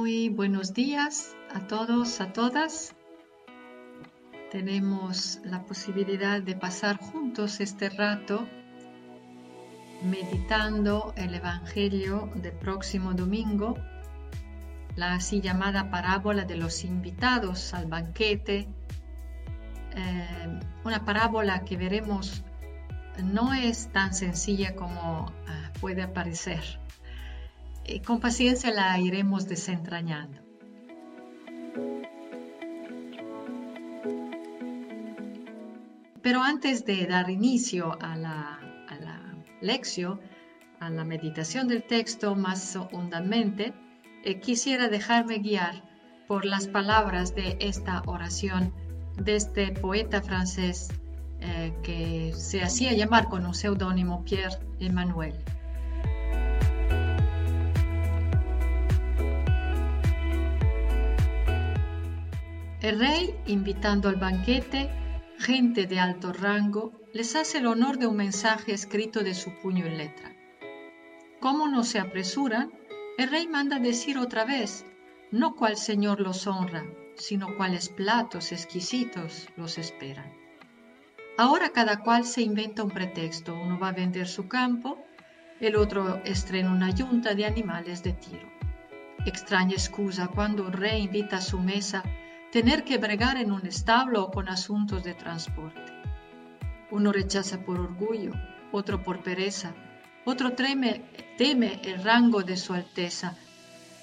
Muy buenos días a todos, a todas. Tenemos la posibilidad de pasar juntos este rato meditando el Evangelio del próximo domingo, la así llamada parábola de los invitados al banquete, eh, una parábola que veremos no es tan sencilla como ah, puede parecer. Y con paciencia la iremos desentrañando. Pero antes de dar inicio a la, a lección, a la meditación del texto más hondamente, eh, quisiera dejarme guiar por las palabras de esta oración de este poeta francés eh, que se hacía llamar con un seudónimo Pierre Emmanuel. El rey, invitando al banquete gente de alto rango, les hace el honor de un mensaje escrito de su puño en letra. Como no se apresuran, el rey manda decir otra vez, no cuál señor los honra, sino cuáles platos exquisitos los esperan. Ahora cada cual se inventa un pretexto. Uno va a vender su campo, el otro estrena una yunta de animales de tiro. Extraña excusa cuando un rey invita a su mesa tener que bregar en un establo o con asuntos de transporte. Uno rechaza por orgullo, otro por pereza, otro teme, teme el rango de su Alteza,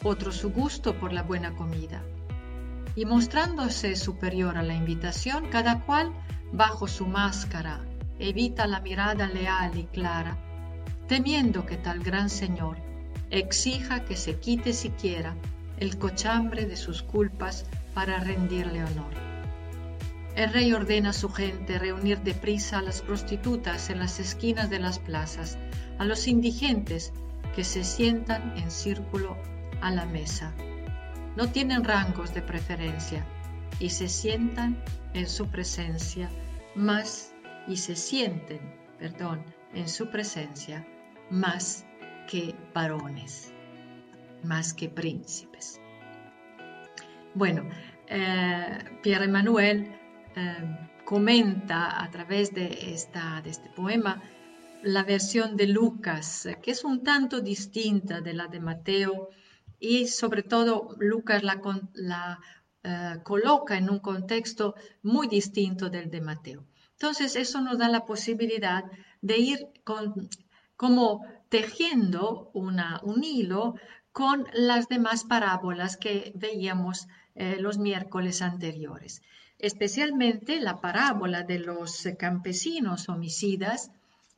otro su gusto por la buena comida. Y mostrándose superior a la invitación, cada cual, bajo su máscara, evita la mirada leal y clara, temiendo que tal gran señor exija que se quite siquiera el cochambre de sus culpas para rendirle honor. El rey ordena a su gente reunir deprisa a las prostitutas en las esquinas de las plazas, a los indigentes que se sientan en círculo a la mesa. No tienen rangos de preferencia y se sientan en su presencia más y se sienten, perdón, en su presencia más que varones, más que príncipes. Bueno, eh, Pierre Emmanuel eh, comenta a través de, esta, de este poema la versión de Lucas, que es un tanto distinta de la de Mateo y sobre todo Lucas la, eh, coloca en un contexto muy distinto del de Mateo. Entonces eso nos da la posibilidad de ir como tejiendo una, un hilo con las demás parábolas que veíamos eh, los miércoles anteriores, especialmente la parábola de los campesinos homicidas,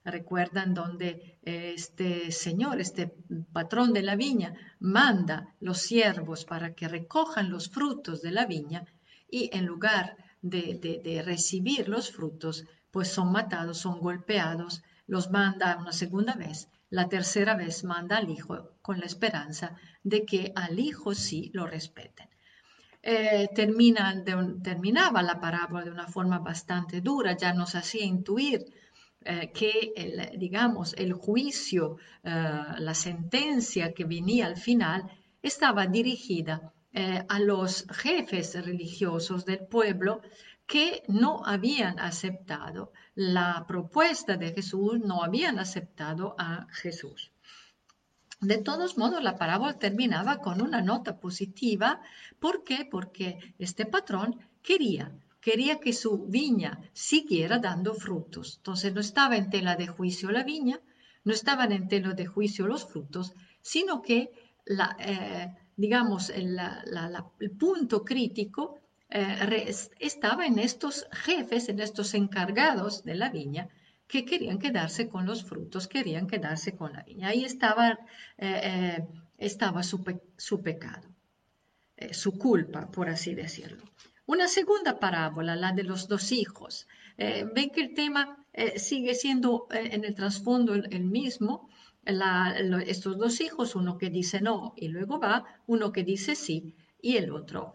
recuerdan donde eh, este señor, este patrón de la viña, manda los siervos para que recojan los frutos de la viña y en lugar de, recibir los frutos, pues son matados, son golpeados, los manda una segunda vez, la tercera vez manda al hijo con la esperanza de que al hijo sí lo respeten. Eh, terminaba la parábola de una forma bastante dura, ya nos hacía intuir eh, que, el, digamos, el juicio, eh, la sentencia que venía al final, estaba dirigida a los jefes religiosos del pueblo que no habían aceptado la propuesta de Jesús, no habían aceptado a Jesús. De todos modos, la parábola terminaba con una nota positiva. ¿Por qué? Porque este patrón quería, quería que su viña siguiera dando frutos. Entonces no estaba en tela de juicio la viña, no estaban en tela de juicio los frutos, sino que, la, eh, digamos, el, punto crítico eh, estaba en estos jefes, en estos encargados de la viña, que querían quedarse con los frutos, querían quedarse con la viña. Ahí estaba, eh, eh, estaba su, pecado, eh, su culpa, por así decirlo. Una segunda parábola, la de los dos hijos. ven que el tema sigue siendo en el trasfondo el, mismo. estos dos hijos, uno que dice no y luego va, uno que dice sí y el otro,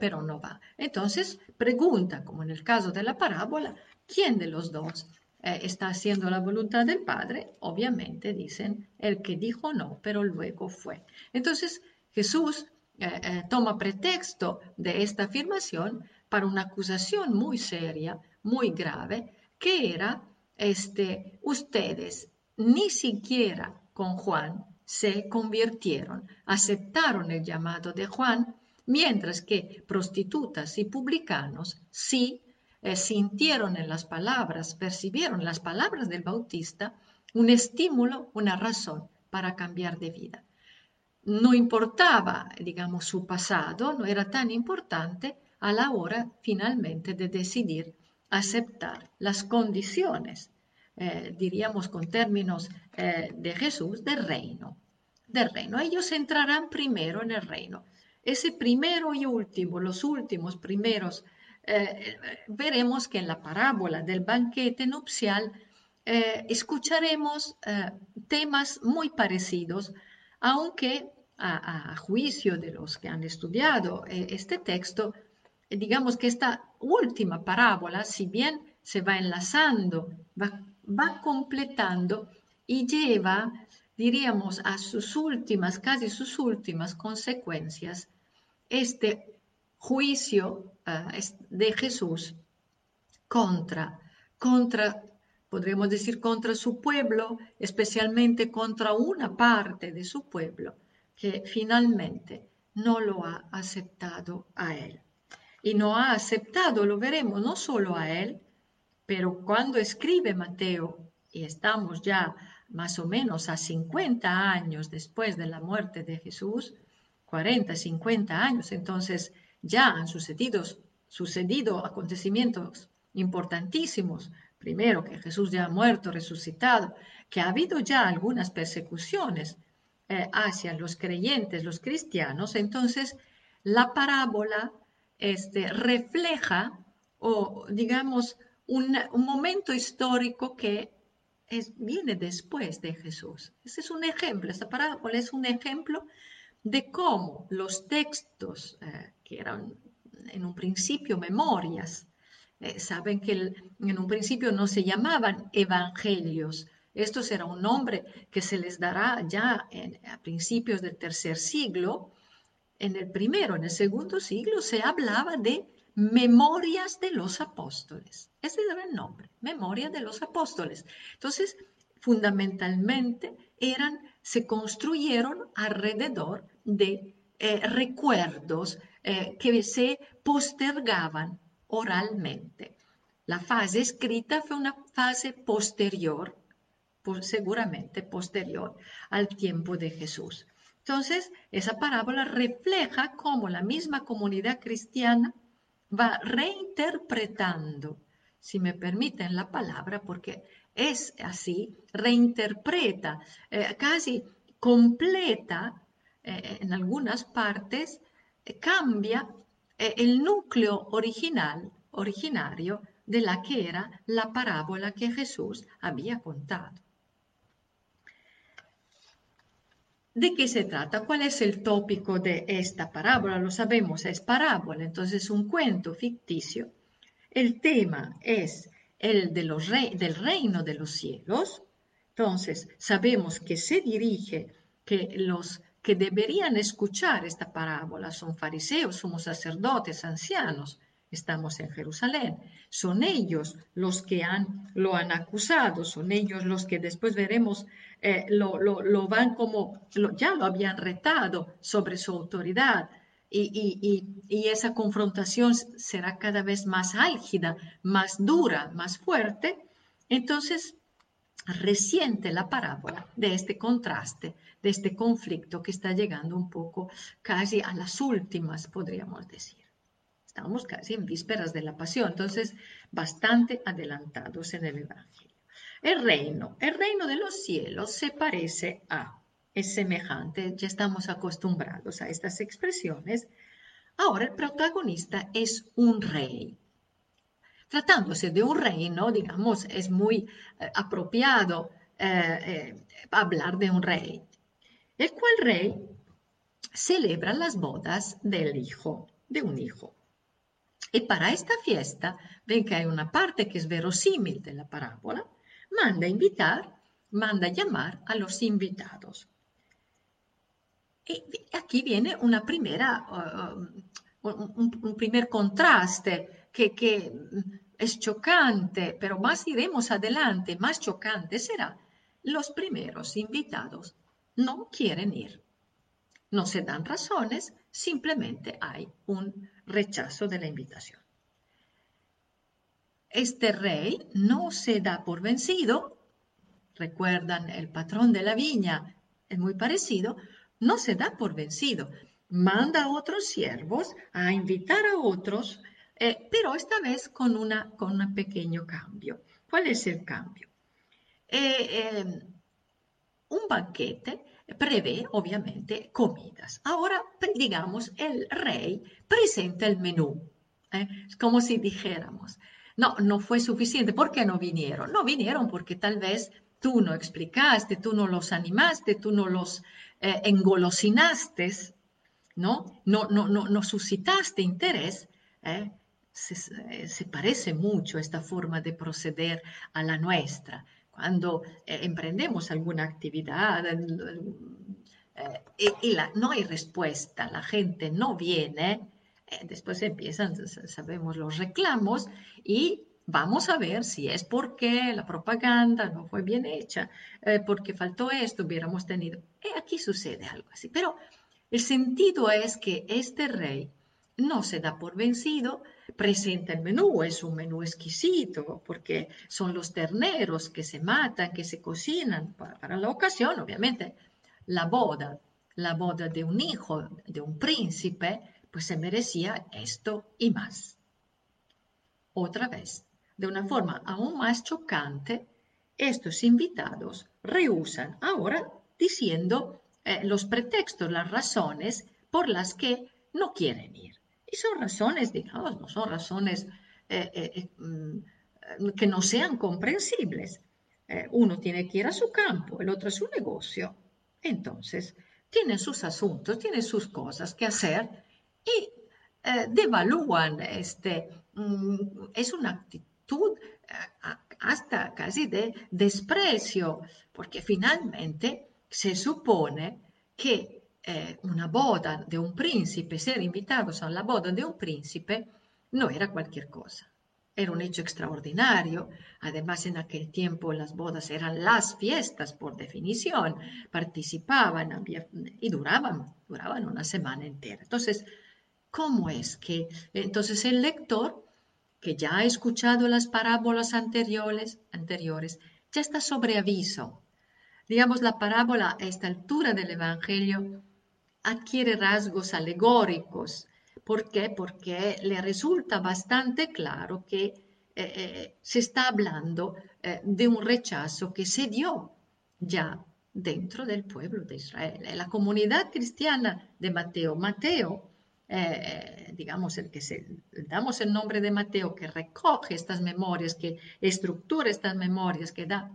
pero no va. Entonces pregunta, como en el caso de la parábola, ¿quién de los dos eh, está haciendo la voluntad del Padre, obviamente dicen el que dijo no, pero luego fue. Entonces Jesús eh, eh, toma pretexto de esta afirmación para una acusación muy seria, muy grave, que era, este, ustedes ni siquiera con Juan se convirtieron, aceptaron el llamado de Juan, mientras que prostitutas y publicanos sí eh, sintieron en las palabras, percibieron las palabras del Bautista un estímulo, una razón para cambiar de vida. No importaba, digamos, su pasado, no era tan importante a la hora finalmente de decidir aceptar las condiciones, eh, diríamos con términos eh, de Jesús, del reino. Del reino. Ellos entrarán primero en el reino. Ese primero y último, los últimos primeros eh, veremos que en la parábola del banquete nupcial eh, escucharemos eh, temas muy parecidos, aunque a, juicio de los que han estudiado este texto, digamos que esta última parábola, si bien se va enlazando, va, va completando y lleva, diríamos, a sus últimas, casi sus últimas consecuencias, este juicio eh, de Jesús contra, contra, podríamos decir, contra su pueblo, especialmente contra una parte de su pueblo que finalmente no lo ha aceptado a él. Y no ha aceptado, lo veremos, no solo a él, pero cuando escribe Mateo, y estamos ya más o menos a 50 años después de la muerte de Jesús, 40, 50 años, entonces ya han sucedido, sucedido acontecimientos importantísimos. Primero, que Jesús ya ha muerto, resucitado, que ha habido ya algunas persecuciones eh, hacia los creyentes, los cristianos. Entonces, la parábola este, refleja, o digamos, un, momento histórico que es, viene después de Jesús. Ese es un ejemplo, esta parábola es un ejemplo de cómo los textos eh, que eran en un principio memorias, eh, saben que en un principio no se llamaban evangelios, esto será un nombre que se les dará ya a principios del tercer siglo. En el primero, en el segundo siglo, se hablaba de memorias de los apóstoles. Ese era el nombre, memoria de los apóstoles. Entonces, fundamentalmente eran, se construyeron alrededor de eh, recuerdos eh, que se postergaban oralmente. La fase escrita fue una fase posterior, seguramente posterior al tiempo de Jesús. Entonces, esa parábola refleja cómo la misma comunidad cristiana va reinterpretando, si me permiten la palabra, porque es así, reinterpreta, eh, casi completa eh, en algunas partes cambia eh, el núcleo original, originario de la que era la parábola que Jesús había contado. ¿De qué se trata? ¿Cuál es el tópico de esta parábola? Lo sabemos, es parábola, entonces un cuento ficticio. El tema es el de los del reino de los cielos. Entonces, sabemos que se dirige, que los que deberían escuchar esta parábola son fariseos, somos sacerdotes, ancianos, estamos en Jerusalén. Son ellos los que han, lo han acusado, son ellos los que después veremos eh, lo, van como, ya lo habían retado sobre su autoridad. Y, esa confrontación será cada vez más álgida, más dura, más fuerte. Entonces, resiente la parábola de este contraste, de este conflicto que está llegando un poco casi a las últimas, podríamos decir. Estamos casi en vísperas de la pasión, entonces bastante adelantados en el Evangelio. El reino, el reino de los cielos se parece a, es semejante, ya estamos acostumbrados a estas expresiones. Ahora el protagonista es un rey, Tratándose de un reino, digamos, es muy eh, apropiado eh, eh, hablar de un rey, el cual rey celebra las bodas del hijo, de un hijo. Y para esta fiesta, ven que hay una parte que es verosímil de la parábola, manda invitar, manda llamar a los invitados. Aquí viene una primera, uh, un, primer contraste que, que es chocante, pero más iremos adelante, más chocante será. Los primeros invitados no quieren ir. No se dan razones, simplemente hay un rechazo de la invitación. Este rey no se da por vencido, recuerdan el patrón de la viña, es muy parecido, no se da por vencido, manda a otros siervos a invitar a otros, eh, pero esta vez con, una, con un pequeño cambio. ¿Cuál es el cambio? Eh, em, un banquete prevé obviamente comidas. Ahora, digamos, el rey presenta el menú. ¿eh? Como si dijéramos, no, no fue suficiente. ¿Por qué no vinieron? No vinieron porque tal vez tú no explicaste, tú no los animaste, tú no los eh, engolosinaste, ¿no? No, no, no, no suscitaste interés. ¿eh? Se, se, parece mucho esta forma de proceder a la nuestra. Cuando eh, emprendemos alguna actividad y, la, no hay respuesta, la gente no viene, después empiezan, sabemos, los reclamos y vamos a ver si es porque la propaganda no fue bien hecha, eh, porque faltó esto, hubiéramos tenido. Y aquí sucede algo así. Pero el sentido es que este rey no se da por vencido, presenta el menú, es un menú exquisito, porque son los terneros que se matan, que se cocinan para la ocasión, obviamente. La boda, la boda de un hijo, de un príncipe, pues se merecía esto y más. Otra vez, de una forma aún más chocante, estos invitados rehusan ahora diciendo eh, los pretextos, las razones por las que no quieren ir. Y son razones, digamos, no son razones eh, eh, mm, que no sean comprensibles. uno tiene que ir a su campo, el otro a su negocio. Entonces, tienen sus asuntos, tienen sus cosas que hacer y devalúan este, mm, es una actitud eh, hasta casi de desprecio, porque finalmente se supone que eh, una boda de un príncipe, ser invitados a la boda de un príncipe, no era cualquier cosa. Era un hecho extraordinario. Además, en aquel tiempo las bodas eran las fiestas por definición. Participaban y duraban, duraban una semana entera. Entonces, ¿cómo es que entonces el lector que ya ha escuchado las parábolas anteriores, anteriores, ya está sobre aviso. Digamos, la parábola a esta altura del Evangelio adquiere rasgos alegóricos. ¿Por qué? Porque le resulta bastante claro que eh, eh, se está hablando eh, de un rechazo que se dio ya dentro del pueblo de Israel. La comunidad cristiana de Mateo, Mateo eh, digamos, el que se, damos el nombre de Mateo, que recoge estas memorias, que estructura estas memorias, que da,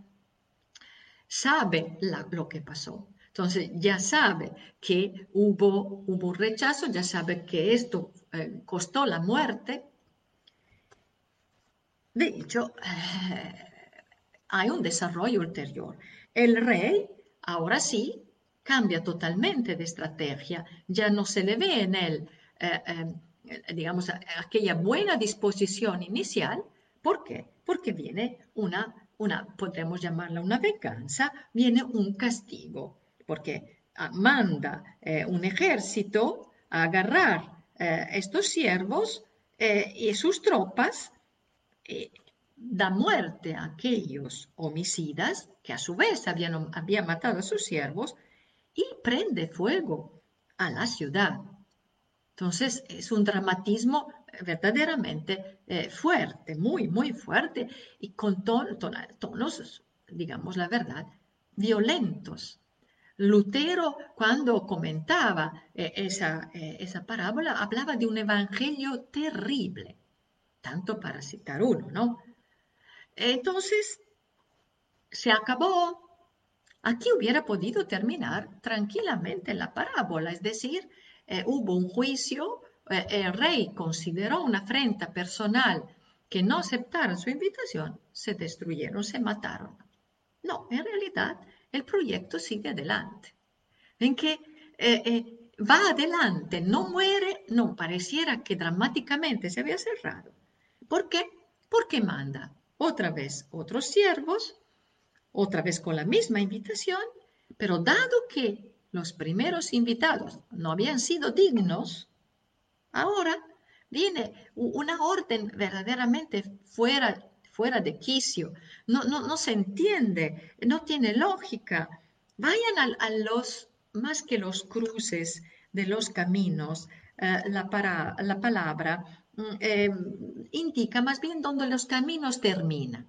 sabe lo que pasó. Entonces ya sabe que hubo, hubo un rechazo, ya sabe que esto eh, costó la muerte. De hecho, eh, hay un desarrollo ulterior. El rey, ahora sí, cambia totalmente de estrategia. Ya no se le ve en él eh, eh, digamos, aquella buena disposición inicial. ¿Por qué? Porque viene una, una, podremos llamarla una venganza, viene un castigo, porque manda eh, un ejército a agarrar estos siervos y sus tropas, da muerte a aquellos homicidas que a su vez habían, habían matado a sus siervos y prende fuego a la ciudad. Entonces es un dramatismo eh, verdaderamente eh, fuerte, muy, muy fuerte y con tonos, digamos la verdad, violentos. Lutero, cuando comentaba eh, esa, esa parábola, hablaba de un evangelio terrible, tanto para citar uno, ¿no? Entonces, se acabó. Aquí hubiera podido terminar tranquilamente la parábola, es decir, eh, hubo un juicio, eh, el rey consideró una afrenta personal que no aceptaron su invitación, se destruyeron, se mataron. No, en realidad el proyecto sigue adelante. En que va adelante, no muere, no, pareciera que dramáticamente se había cerrado. ¿Por qué? Porque manda otra vez otros siervos, otra vez con la misma invitación, pero dado que los primeros invitados no habían sido dignos, ahora viene una orden verdaderamente fuera, fuera de quicio, no, no, no se entiende, no tiene lógica. Vayan a los más que los cruces de los caminos, eh, la, para, la, palabra mm, eh, indica más bien donde los caminos terminan.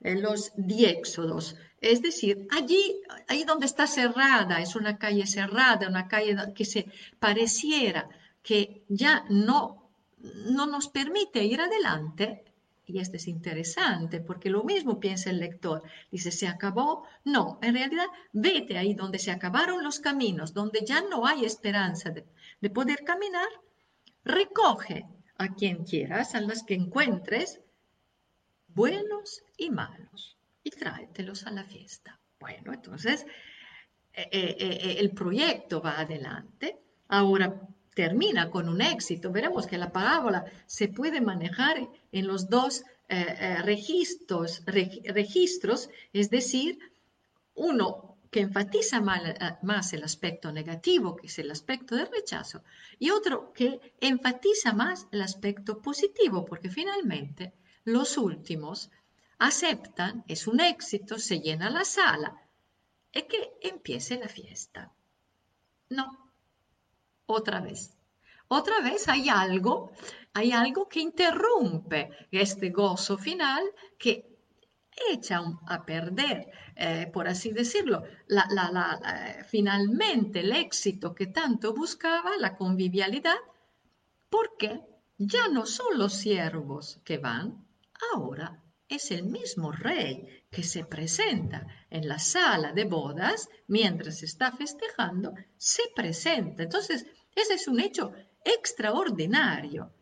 Eh, los diéxodos, es decir, allí, ahí donde está cerrada, es una calle cerrada, una calle que se pareciera que ya no, no nos permite ir adelante, y esto es interesante porque lo mismo piensa el lector. Dice, ¿se acabó? No, en realidad vete ahí donde se acabaron los caminos, donde ya no hay esperanza de, poder caminar. Recoge a quien quieras, a las que encuentres, buenos y malos, y tráetelos a la fiesta. Bueno, entonces eh, eh, eh, el proyecto va adelante. Ahora termina con un éxito. Veremos que la parábola se puede manejar en los dos registros, es decir, uno que enfatiza más el aspecto negativo, que es el aspecto de rechazo, y otro que enfatiza más el aspecto positivo, porque finalmente los últimos aceptan, es un éxito, se llena la sala, y que empiece la fiesta. No, otra vez. Otra vez hay algo, hay algo que interrumpe este gozo final que echa a perder, eh, por así decirlo, finalmente el éxito que tanto buscaba, la convivialidad, porque ya no son los siervos que van, ahora es el mismo rey que se presenta en la sala de bodas mientras está festejando, se presenta. Entonces, ese es un hecho extraordinario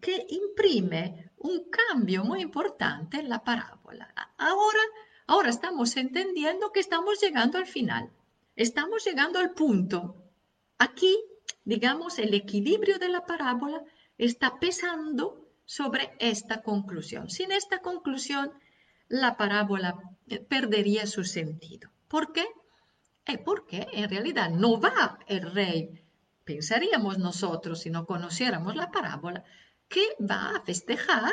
que imprime un cambio muy importante en la parábola. Ahora, ahora estamos entendiendo que estamos llegando al final, estamos llegando al punto. Aquí, digamos, el equilibrio de la parábola está pesando sobre esta conclusión. Sin esta conclusión, la parábola eh, perdería su sentido. ¿Por qué? Eh, porque en realidad no va el rey, pensaríamos nosotros si no conociéramos la parábola, que va a festejar,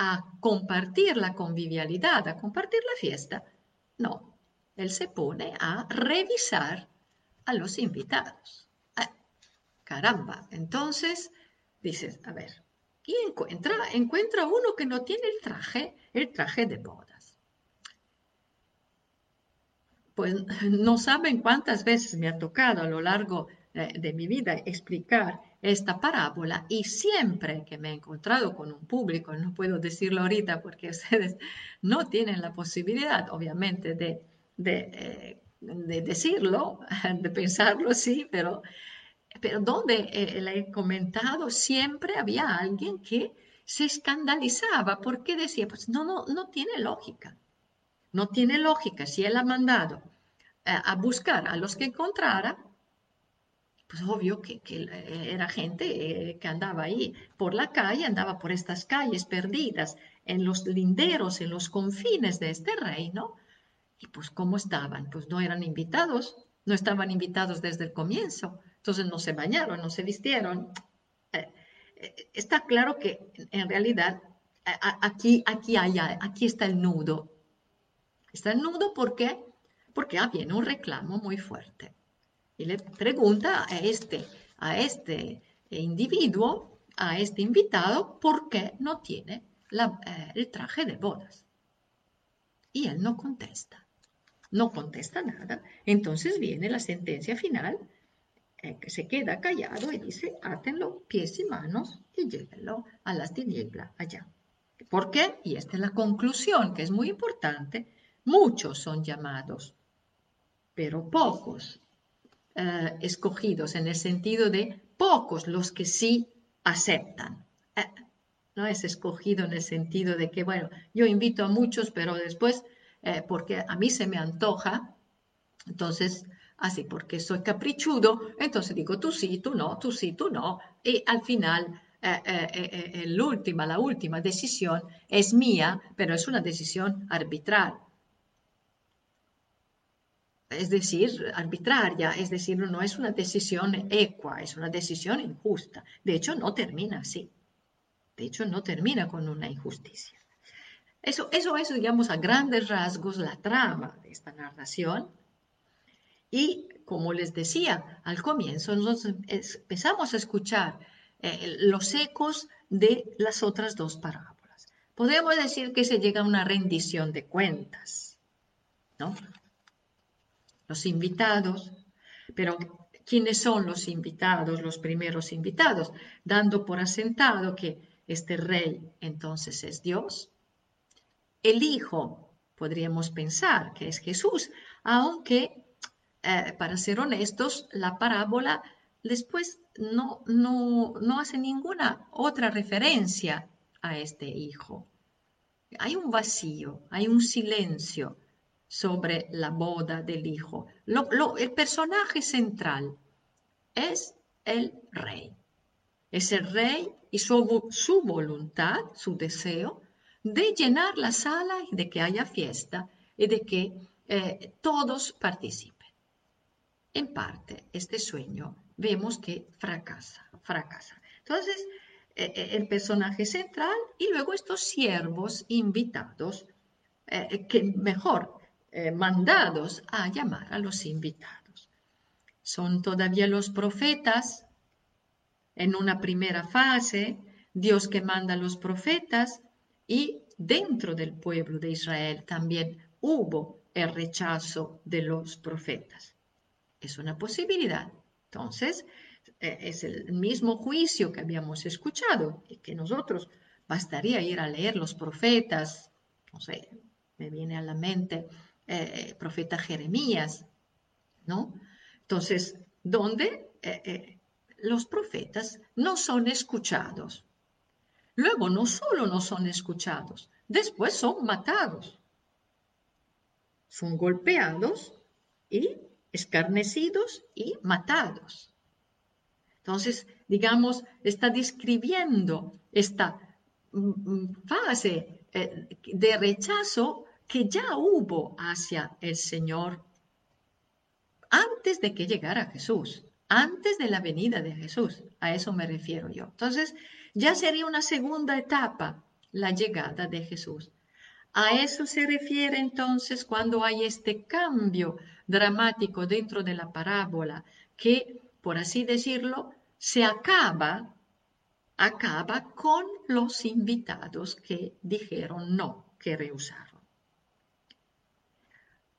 a compartir la convivialidad, a compartir la fiesta. No, él se pone a revisar a los invitados. Eh, caramba, entonces dices, a ver, y encuentra, encuentra uno que no tiene el traje, el traje de bodas. Pues no saben cuántas veces me ha tocado a lo largo eh, de mi vida explicar esta parábola y siempre que me he encontrado con un público, no puedo decirlo ahorita porque ustedes no tienen la posibilidad, obviamente, de, de, eh, de decirlo, de pensarlo, sí, pero pero donde eh, le he comentado, siempre había alguien que se escandalizaba porque decía, pues no, no, no tiene lógica. No tiene lógica. Si él ha mandado eh, a buscar a los que encontrara, pues obvio que, era gente eh, que andaba ahí por la calle, andaba por estas calles perdidas, en los linderos, en los confines de este reino. Y pues ¿cómo estaban? Pues no eran invitados, no estaban invitados desde el comienzo. Entonces no se bañaron, no se vistieron. Eh, eh, está claro que en realidad aquí, aquí, hay, aquí está el nudo. Está el nudo ¿por qué? Porque viene un reclamo muy fuerte. Y le pregunta a este, a este individuo, a este invitado, por qué no tiene eh, el traje de bodas. Y él no contesta. No contesta nada. Entonces viene la sentencia final que se queda callado y dice, átenlo pies y manos y llévenlo a las tinieblas allá. ¿Por qué? Y esta es la conclusión, que es muy importante. Muchos son llamados, pero pocos eh, escogidos, en el sentido de pocos los que sí aceptan. Eh, no es escogido en el sentido de que, bueno, yo invito a muchos, pero después, porque a mí se me antoja, entonces así porque soy caprichudo, entonces digo tú sí, tú no, tú sí, tú no, y al final eh, eh, eh, la última, la última decisión es mía, pero es una decisión arbitral. Es decir, arbitraria, es decir, no es una decisión equa, es una decisión injusta. De hecho, no termina así. De hecho, no termina con una injusticia. Eso, eso es, digamos, a grandes rasgos la trama de esta narración. Y como les decía al comienzo, nosotros empezamos a escuchar eh, los ecos de las otras dos parábolas. Podemos decir que se llega a una rendición de cuentas, ¿no? Los invitados, pero ¿quiénes son los invitados, los primeros invitados? Dando por asentado que este rey entonces es Dios. El Hijo, podríamos pensar que es Jesús, aunque, eh, para ser honestos, la parábola después no, no, no hace ninguna otra referencia a este hijo. Hay un vacío, hay un silencio sobre la boda del hijo. el personaje central es el rey. Es el rey y su, su, voluntad, su deseo de llenar la sala y de que haya fiesta y de que eh, todos participen. En parte, este sueño vemos que fracasa, fracasa. Entonces, eh, eh, el personaje central y luego estos siervos invitados, eh, que mejor, mandados a llamar a los invitados. Son todavía los profetas en una primera fase, Dios que manda a los profetas y dentro del pueblo de Israel también hubo el rechazo de los profetas. Es una posibilidad. Entonces, eh, es el mismo juicio que habíamos escuchado y que nosotros bastaría ir a leer los profetas, no sé, me viene a la mente eh, profeta Jeremías, ¿no? Entonces, donde eh, los profetas no son escuchados. Luego, no solo no son escuchados, después son matados. Son golpeados y escarnecidos y matados. Entonces, digamos, está describiendo esta mm, mm, fase eh, de rechazo que ya hubo hacia el Señor antes de que llegara Jesús, antes de la venida de Jesús. A eso me refiero yo. Entonces, ya sería una segunda etapa la llegada de Jesús. A eso se refiere entonces cuando hay este cambio dramático dentro de la parábola que, por así decirlo, se acaba, acaba con los invitados que dijeron no, que rehusaron.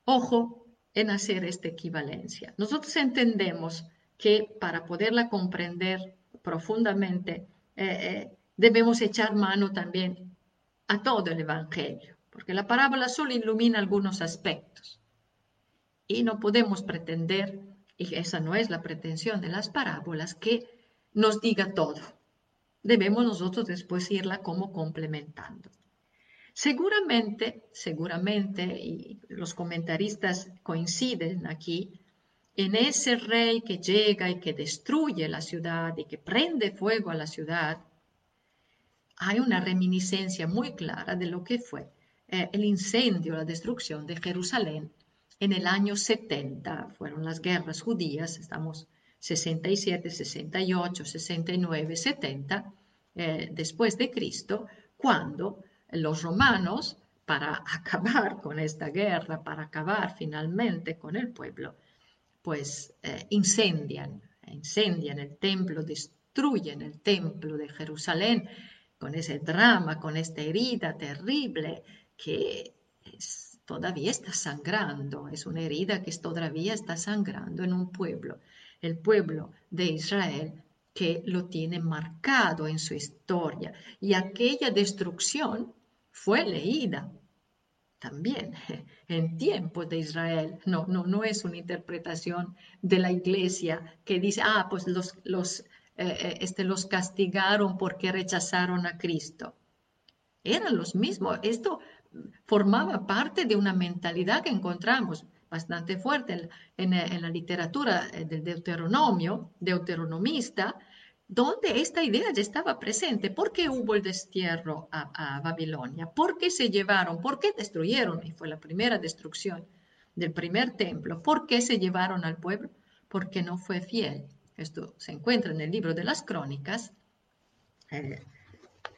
Ojo en hacer esta equivalencia. Nosotros entendemos que para poderla comprender profundamente eh, eh, debemos echar mano también a todo el Evangelio, porque la parábola solo ilumina algunos aspectos. Y no podemos pretender, y esa no es la pretensión de las parábolas, que nos diga todo. Debemos nosotros después irla como complementando. Seguramente, seguramente, y los comentaristas coinciden aquí, en ese rey que llega y que destruye la ciudad y que prende fuego a la ciudad, hay una reminiscencia muy clara de lo que fue eh, el incendio, la destrucción de Jerusalén en el año 70. Fueron las guerras judías, estamos 67, 68, 69, 70 después de Cristo, cuando los romanos, para acabar con esta guerra, para acabar finalmente con el pueblo, pues eh, incendian, incendian el templo, destruyen el templo de Jerusalén con ese drama, con esta herida terrible que todavía está sangrando, es una herida que todavía está sangrando en un pueblo, el pueblo de Israel que lo tiene marcado en su historia. Y aquella destrucción fue leída también en tiempos de Israel. No, no, no es una interpretación de la iglesia que dice, ah, pues los, los, eh, eh, este, los castigaron porque rechazaron a Cristo. Eran los mismos. Esto formaba parte de una mentalidad que encontramos. bastante fuerte en, la literatura eh, del Deuteronomio, deuteronomista, donde esta idea ya estaba presente. ¿Por qué hubo el destierro a, a, Babilonia? ¿Por qué se llevaron? ¿Por qué destruyeron? Y fue la primera destrucción del primer templo. ¿Por qué se llevaron al pueblo? Porque no fue fiel. Esto se encuentra en el libro de las crónicas. Eh,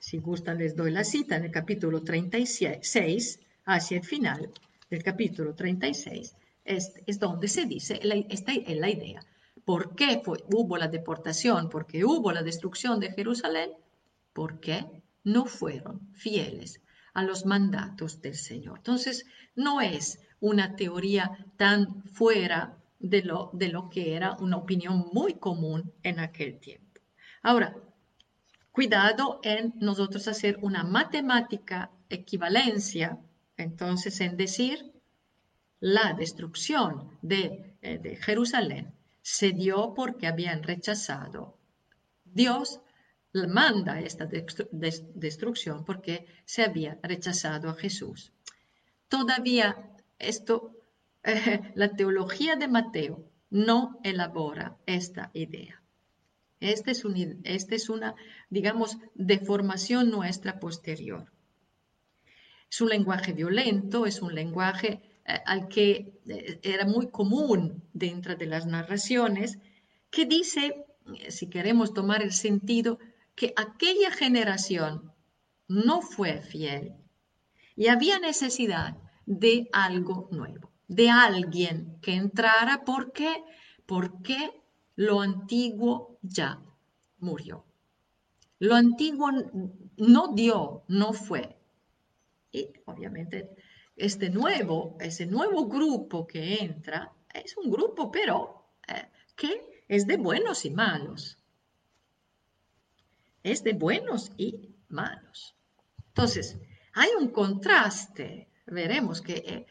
si gustan les doy la cita en el capítulo 36, hacia el final del capítulo 36, es, es donde se dice, esta es la idea. ¿Por qué fue, hubo la deportación? ¿Por qué hubo la destrucción de Jerusalén? Porque no fueron fieles a los mandatos del Señor. Entonces, no es una teoría tan fuera de lo, de lo que era una opinión muy común en aquel tiempo. Ahora, cuidado en nosotros hacer una matemática equivalencia, entonces en decir la destrucción de, eh, Jerusalén se dio porque habían rechazado. Dios manda esta destrucción porque se había rechazado a Jesús. Todavía esto la teología de Mateo no elabora esta idea. Esta es, una, digamos, deformación nuestra posterior. Es un lenguaje violento, es un lenguaje eh, al que eh, era muy común dentro de las narraciones, que dice, si queremos tomar el sentido, que aquella generación no fue fiel y había necesidad de algo nuevo de alguien que entrara. ¿Por qué? Porque lo antiguo ya murió. Lo antiguo no dio, no fue. Y obviamente este nuevo, ese nuevo grupo que entra, es un grupo pero eh, que es de buenos y malos. Es de buenos y malos. Entonces, hay un contraste. Veremos que eh,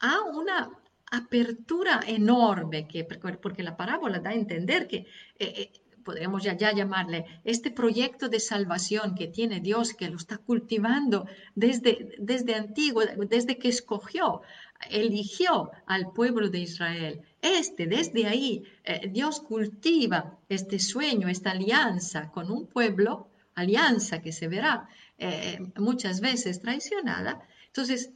a una apertura enorme, que, porque la parábola da a entender que eh, eh, ya, llamarle este proyecto de salvación que tiene Dios, que lo está cultivando desde, desde antiguo, desde que escogió, eligió al pueblo de Israel. Este, desde ahí, eh, Dios cultiva este sueño, esta alianza con un pueblo, alianza que se verá muchas veces traicionada. Entonces,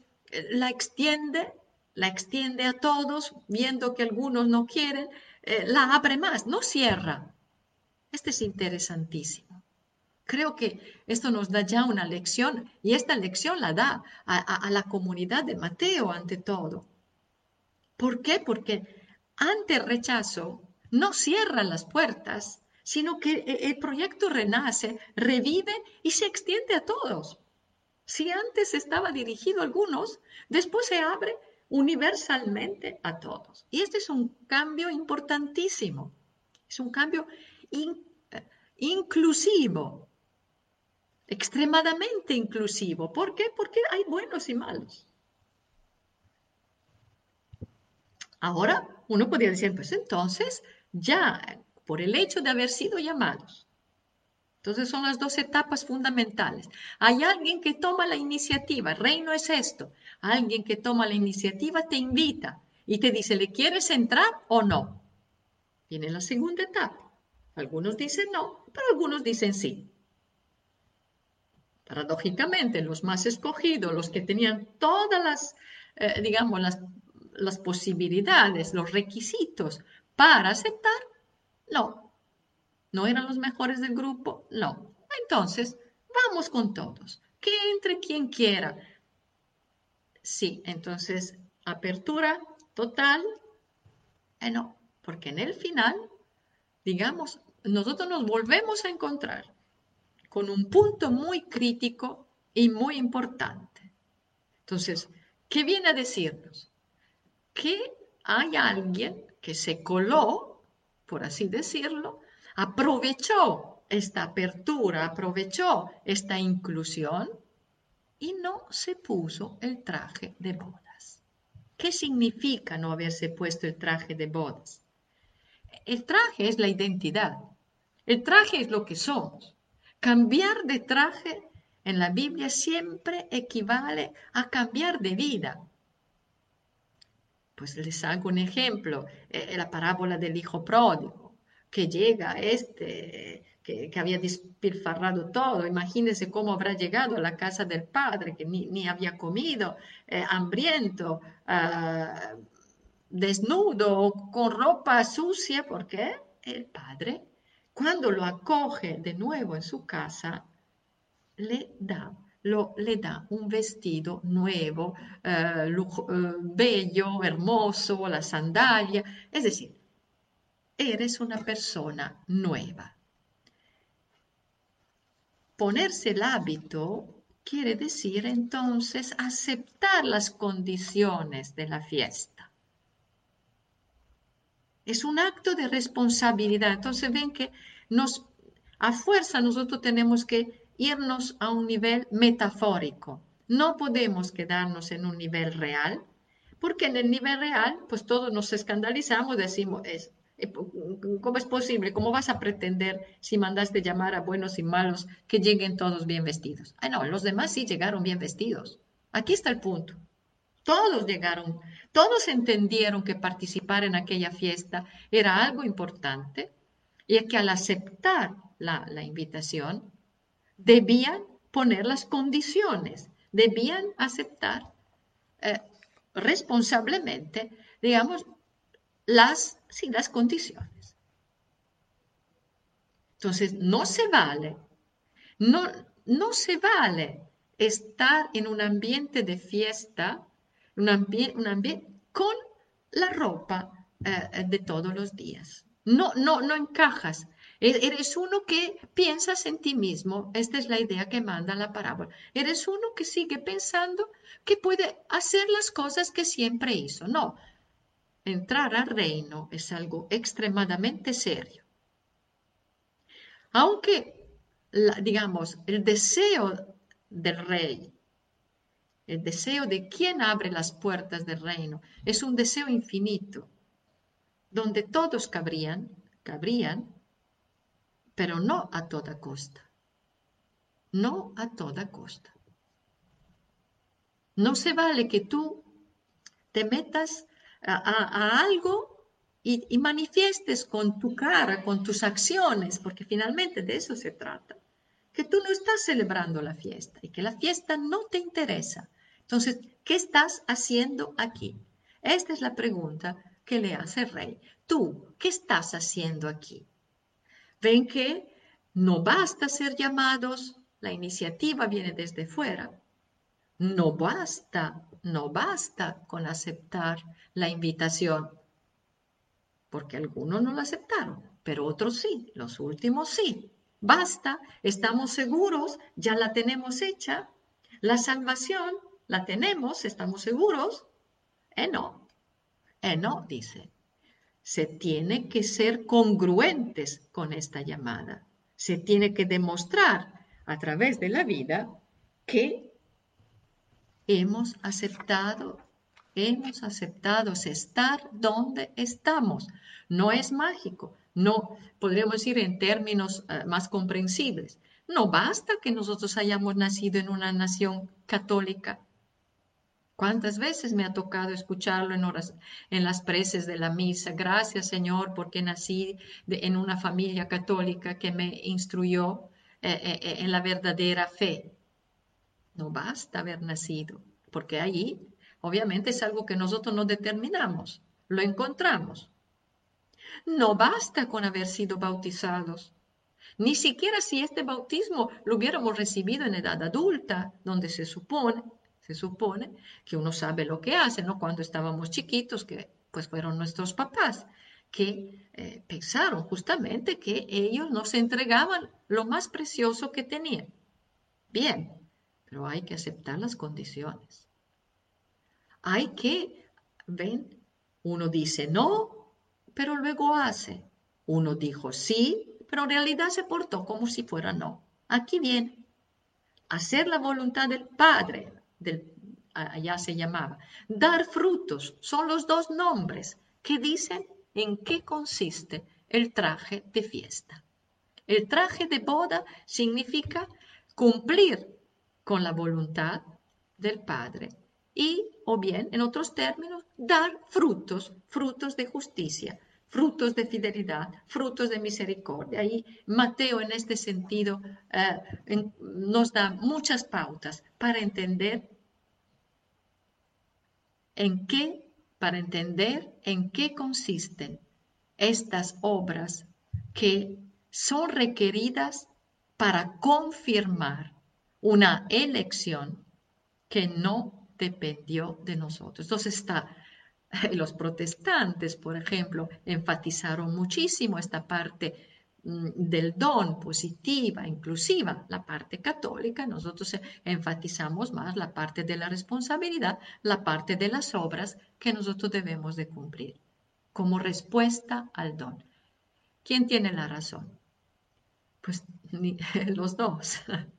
la extiende la extiende a todos, viendo que algunos no quieren, eh, la abre más, no cierra. Este es interesantísimo. Creo que esto nos da ya una lección y esta lección la da a, la comunidad de Mateo ante todo. ¿Por qué? Porque ante el rechazo no cierra las puertas, sino que e, el proyecto renace, revive y se extiende a todos. Si antes estaba dirigido a algunos, después se abre universalmente a todos. Y este es un cambio importantísimo, es un cambio eh, inclusivo, extremadamente inclusivo. ¿Por qué? Porque hay buenos y malos. Ahora uno podría decir, pues entonces ya por el hecho de haber sido llamados, entonces son las dos etapas fundamentales. Hay alguien que toma la iniciativa, reino es esto. Alguien que toma la iniciativa te invita y te dice, ¿le quieres entrar o no? Viene la segunda etapa. Algunos dicen no, pero algunos dicen sí. Paradójicamente, los más escogidos, los que tenían todas las, eh, digamos, las, las posibilidades, los requisitos para aceptar, no, ¿No eran los mejores del grupo? No. Entonces, vamos con todos. Que entre quien quiera. Sí, entonces, apertura total. Eh, no, porque en el final, digamos, nosotros nos volvemos a encontrar con un punto muy crítico y muy importante. Entonces, ¿qué viene a decirnos? Que hay alguien que se coló, por así decirlo, aprovechó esta apertura, aprovechó esta inclusión y no se puso el traje de bodas. ¿Qué significa no haberse puesto el traje de bodas? El traje es la identidad. El traje es lo que somos. Cambiar de traje en la Biblia siempre equivale a cambiar de vida. Pues les hago un ejemplo, eh, la parábola del hijo pródigo, que llega este, que, había despilfarrado todo. Imagínense cómo habrá llegado a la casa del padre, que ni, había comido, eh, hambriento, ah, desnudo, con ropa sucia, porque el padre, cuando lo acoge de nuevo en su casa, le da lo, le da un vestido nuevo, eh, eh, bello, hermoso, la sandalia, es decir, eres una persona nueva. Ponerse el hábito quiere decir entonces aceptar las condiciones de la fiesta. Es un acto de responsabilidad. Entonces ven que nos, a fuerza nosotros tenemos que irnos a un nivel metafórico. No podemos quedarnos en un nivel real, porque en el nivel real, pues todos nos escandalizamos, decimos, es, ¿cómo es posible? ¿Cómo vas a pretender, si mandaste llamar a buenos y malos, que lleguen todos bien vestidos? Ay, no, los demás sí llegaron bien vestidos. Aquí está el punto. Todos llegaron, todos entendieron que participar en aquella fiesta era algo importante y que al aceptar la, la invitación, debían poner las condiciones, debían aceptar eh, responsablemente, digamos, las, sin las condiciones. Entonces, no se vale, no, no se vale estar en un ambiente de fiesta, un, ambiente con la ropa eh, de todos los días. No, no, no encajas e-, eres uno que piensas en ti mismo. Esta es la idea que manda la parábola. Eres uno que sigue pensando que puede hacer las cosas que siempre hizo. No, entrar al reino es algo extremadamente serio. Aunque, digamos, el deseo del rey, el deseo de quien abre las puertas del reino, es un deseo infinito, donde todos cabrían, cabrían, pero no a toda costa. No a toda costa. No se vale que tú te metas a, algo y, y, manifiestes con tu cara, con tus acciones, porque finalmente de eso se trata, que tú no estás celebrando la fiesta y que la fiesta no te interesa. Entonces, ¿qué estás haciendo aquí? Esta es la pregunta que le hace el rey. Tú, ¿qué estás haciendo aquí? Ven que no basta ser llamados, la iniciativa viene desde fuera. No basta, no basta con aceptar la invitación, porque algunos no la aceptaron, pero otros sí, los últimos sí. Basta, estamos seguros, ya la tenemos hecha, la salvación la tenemos, estamos seguros. Eh, no, eh, no, dice se tiene que ser congruentes con esta llamada. Se tiene que demostrar a través de la vida que hemos aceptado, hemos aceptado estar donde estamos. No es mágico, no podríamos decir en términos eh, más comprensibles. No basta que nosotros hayamos nacido en una nación católica ¿Cuántas veces me ha tocado escucharlo en, horas, en las preces de la misa? Gracias Señor porque nací en una familia católica que me instruyó eh, eh, en la verdadera fe. No basta haber nacido, porque ahí obviamente es algo que nosotros no determinamos, lo encontramos. No basta con haber sido bautizados. Ni siquiera si este bautismo lo hubiéramos recibido en edad adulta, donde se supone se supone que uno sabe lo que hace, ¿no? Cuando estábamos chiquitos, que pues fueron nuestros papás, que eh, pensaron justamente que ellos nos entregaban lo más precioso que tenían. Bien, pero hay que aceptar las condiciones. Hay que, ven, uno dice no, pero luego hace. Uno dijo sí, pero en realidad se portó como si fuera no. Aquí viene. Hacer la voluntad del Padre, allá se llamaba. Dar frutos son los dos nombres que dicen en qué consiste el traje de fiesta. El traje de boda significa cumplir con la voluntad del Padre y o bien, en otros términos, dar frutos, frutos de justicia, frutos de fidelidad, frutos de misericordia. Y Mateo en este sentido eh, nos da muchas pautas para entender en qué, para entender en qué consisten estas obras que son requeridas para confirmar una elección que no dependió de nosotros. Entonces está, los protestantes, por ejemplo, enfatizaron muchísimo esta parte mm, del don positiva, inclusiva, la parte católica, nosotros enfatizamos más la parte de la responsabilidad, la parte de las obras que nosotros debemos de cumplir como respuesta al don. ¿Quién tiene la razón? Pues los dos.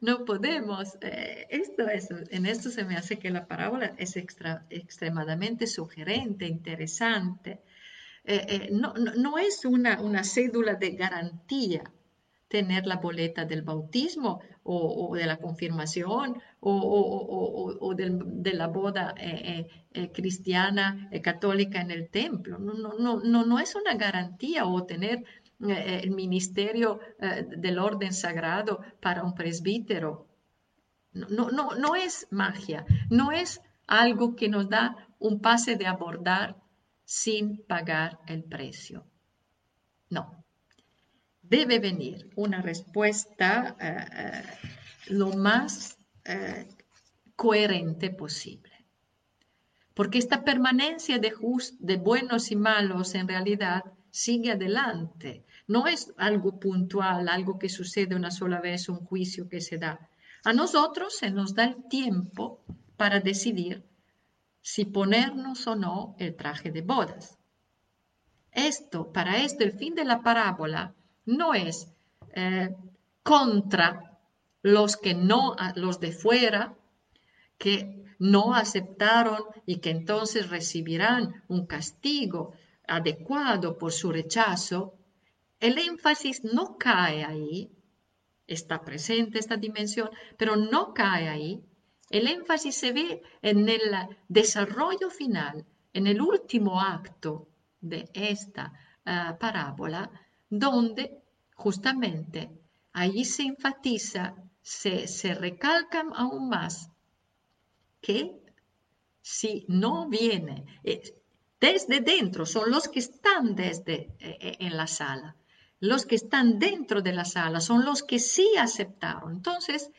No podemos, eh, esto, en esto se me hace que la parábola es extra, extremadamente sugerente, interesante. Eh, eh, no, es una, una cédula de garantía tener la boleta del bautismo o, de la confirmación o, de la boda cristiana católica en el templo. No, no, no, no es una garantía o tener eh, el ministerio eh, del orden sagrado para un presbítero. No, no, no es magia, no es algo que nos da un pase de abordar sin pagar el precio. No. Debe venir una respuesta eh, lo más coherente posible. Porque esta permanencia de, de buenos y malos en realidad sigue adelante. No es algo puntual, algo que sucede una sola vez, un juicio que se da. A nosotros se nos da el tiempo para decidir si ponernos o no el traje de bodas. Esto, para esto, el fin de la parábola no es eh, contra los que no, los de fuera, que no aceptaron y que entonces recibirán un castigo adecuado por su rechazo, el énfasis no cae ahí, está presente esta dimensión, pero no cae ahí. El énfasis se ve en el desarrollo final, en el último acto de esta ah, parábola, donde justamente allí se enfatiza, se, se recalca aún más que si no viene, eh, desde dentro, son los que están desde eh, eh, en la sala. Los que están dentro de la sala son los que sí aceptaron. Entonces,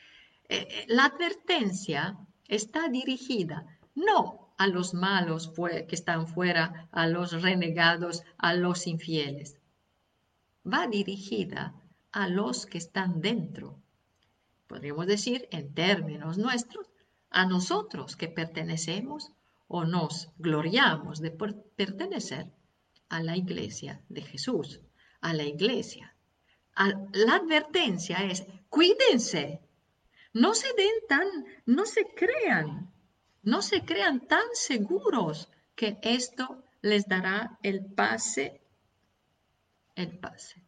eh, la advertencia está dirigida no a los malos que están fuera, a los renegados, a los infieles. Va dirigida a los que están dentro. Podríamos decir, en términos nuestros, a nosotros que pertenecemos o nos gloriamos de pertenecer a la iglesia de Jesús, a la iglesia. la advertencia es, cuídense, no se den tan, no se crean, no se crean tan seguros que esto les dará el pase, el pase.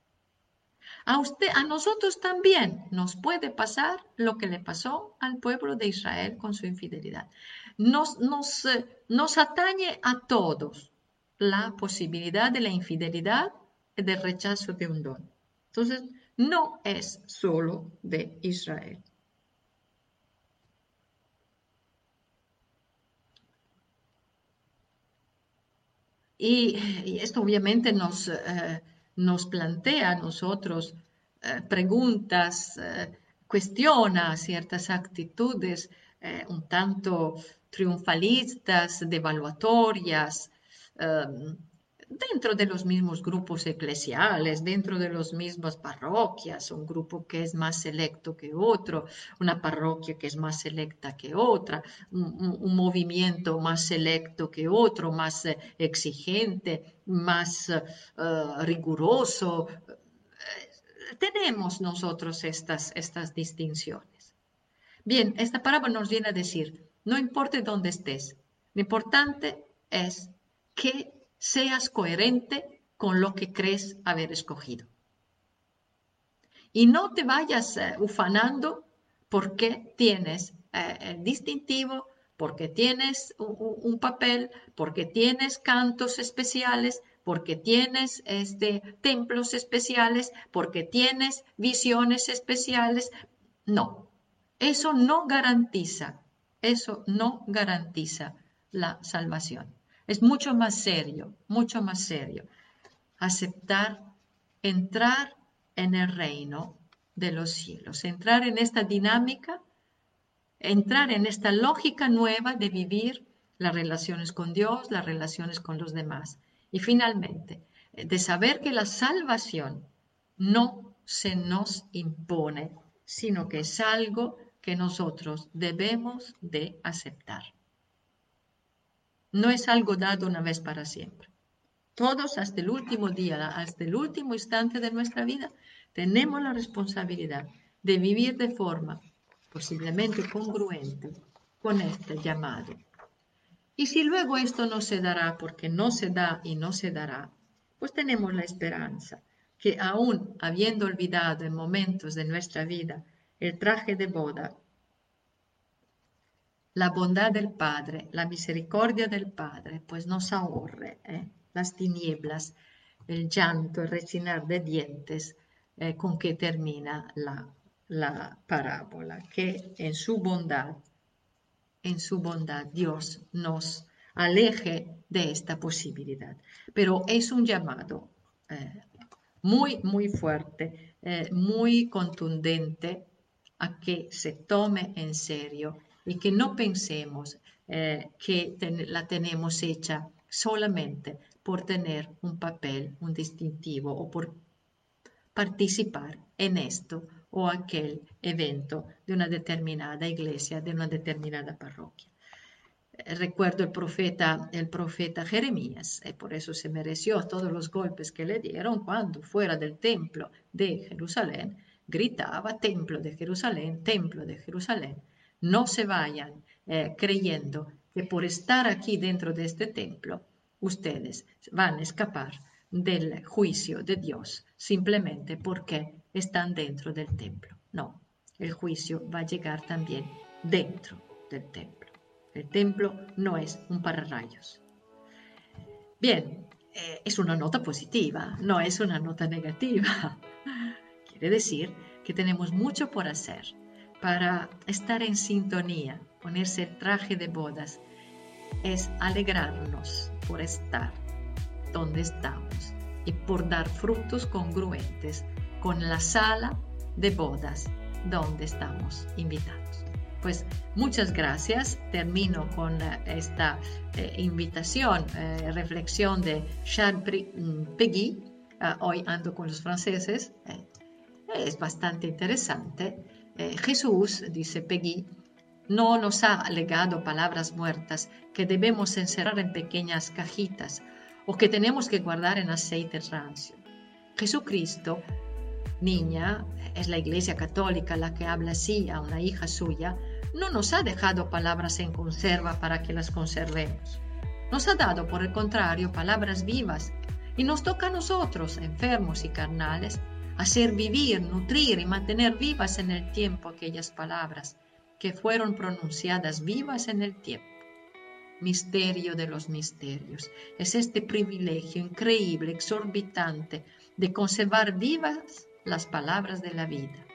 A usted, a nosotros también nos puede pasar lo que le pasó al pueblo de Israel con su infidelidad. Nos, nos, nos atañe a todos la posibilidad de la infidelidad y del rechazo de un don. Entonces, no es solo de Israel. Y, esto obviamente nos, eh, nos plantea a nosotros eh, preguntas, eh, cuestiona ciertas actitudes un tanto triunfalistas, devaluatorias, dentro de los mismos grupos eclesiales, dentro de las mismas parroquias, un grupo que es más selecto que otro, una parroquia que es más selecta que otra, un, movimiento más selecto que otro, más exigente, más riguroso, tenemos nosotros estas, estas distinciones. Bien, esta parábola nos viene a decir, no importa dónde estés, lo importante es que seas coherente con lo que crees haber escogido. Y no te vayas eh, ufanando porque tienes eh, el distintivo porque tienes un, papel, porque tienes cantos especiales, porque tienes este, templos especiales, porque tienes visiones especiales. No, eso no garantiza, eso no garantiza la salvación. Es mucho más serio, mucho más serio. Aceptar, entrar en el reino de los cielos, entrar en esta dinámica entrar en esta lógica nueva de vivir las relaciones con Dios, las relaciones con los demás. Y finalmente, de saber que la salvación no se nos impone, sino que es algo que nosotros debemos de aceptar. No es algo dado una vez para siempre. Todos hasta el último día, hasta el último instante de nuestra vida, tenemos la responsabilidad de vivir de forma posiblemente congruente con este llamado. Y si luego esto no se dará porque no se da y no se dará, pues tenemos la esperanza que aún habiendo olvidado en momentos de nuestra vida el traje de boda, la bondad del Padre, la misericordia del Padre, pues nos ahorre ¿eh? las tinieblas, el llanto, el rechinar de dientes eh, con que termina la la parábola, que en su bondad, en su bondad Dios nos aleje de esta posibilidad. Pero es un llamado eh, muy, muy fuerte, muy contundente a que se tome en serio y que no pensemos eh, que la tenemos hecha solamente por tener un papel, un distintivo o por participar en esto o aquel evento de una determinada iglesia, de una determinada parroquia. Eh, recuerdo el profeta, el profeta Jeremías, y por eso se mereció todos los golpes que le dieron cuando fuera del templo de Jerusalén gritaba, templo de Jerusalén, templo de Jerusalén. No se vayan eh, creyendo que por estar aquí dentro de este templo, ustedes van a escapar del juicio de Dios simplemente porque están dentro del templo. No, el juicio va a llegar también dentro del templo. El templo no es un pararrayos. Bien, eh, es una nota positiva, no es una nota negativa. Quiere decir que tenemos mucho por hacer para estar en sintonía, ponerse el traje de bodas, es alegrarnos por estar donde estamos y por dar frutos congruentes con la sala de bodas donde estamos invitados. Pues muchas gracias. Termino con eh, esta eh, invitación, eh, reflexión de Charles Peggy. Ah, hoy ando con los franceses. Es bastante interesante. Jesús, dice Peggy, no nos ha legado palabras muertas que debemos encerrar en pequeñas cajitas o que tenemos que guardar en aceite rancio. Jesucristo, niña, es la Iglesia Católica la que habla así a una hija suya, no nos ha dejado palabras en conserva para que las conservemos. Nos ha dado, por el contrario, palabras vivas y nos toca a nosotros, enfermos y carnales, hacer vivir, nutrir y mantener vivas en el tiempo aquellas palabras que fueron pronunciadas vivas en el tiempo misterio de los misterios. Es este privilegio increíble, exorbitante, de conservar vivas las palabras de la vida.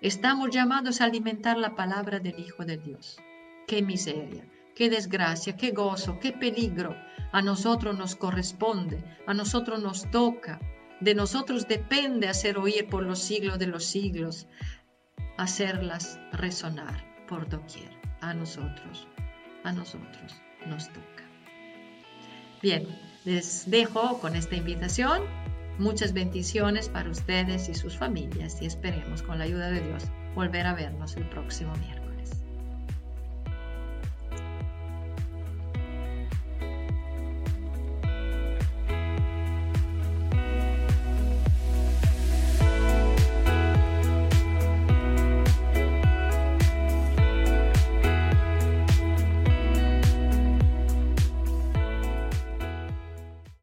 Estamos llamados a alimentar la palabra del Hijo de Dios. Qué miseria, qué desgracia, qué gozo, qué peligro. A nosotros nos corresponde, a nosotros nos toca, de nosotros depende hacer oír por los siglos de los siglos, hacerlas resonar por doquier, a nosotros a nosotros nos toca. Bien, les dejo con esta invitación. Muchas bendiciones para ustedes y sus familias y esperemos con la ayuda de Dios volver a vernos el próximo miércoles.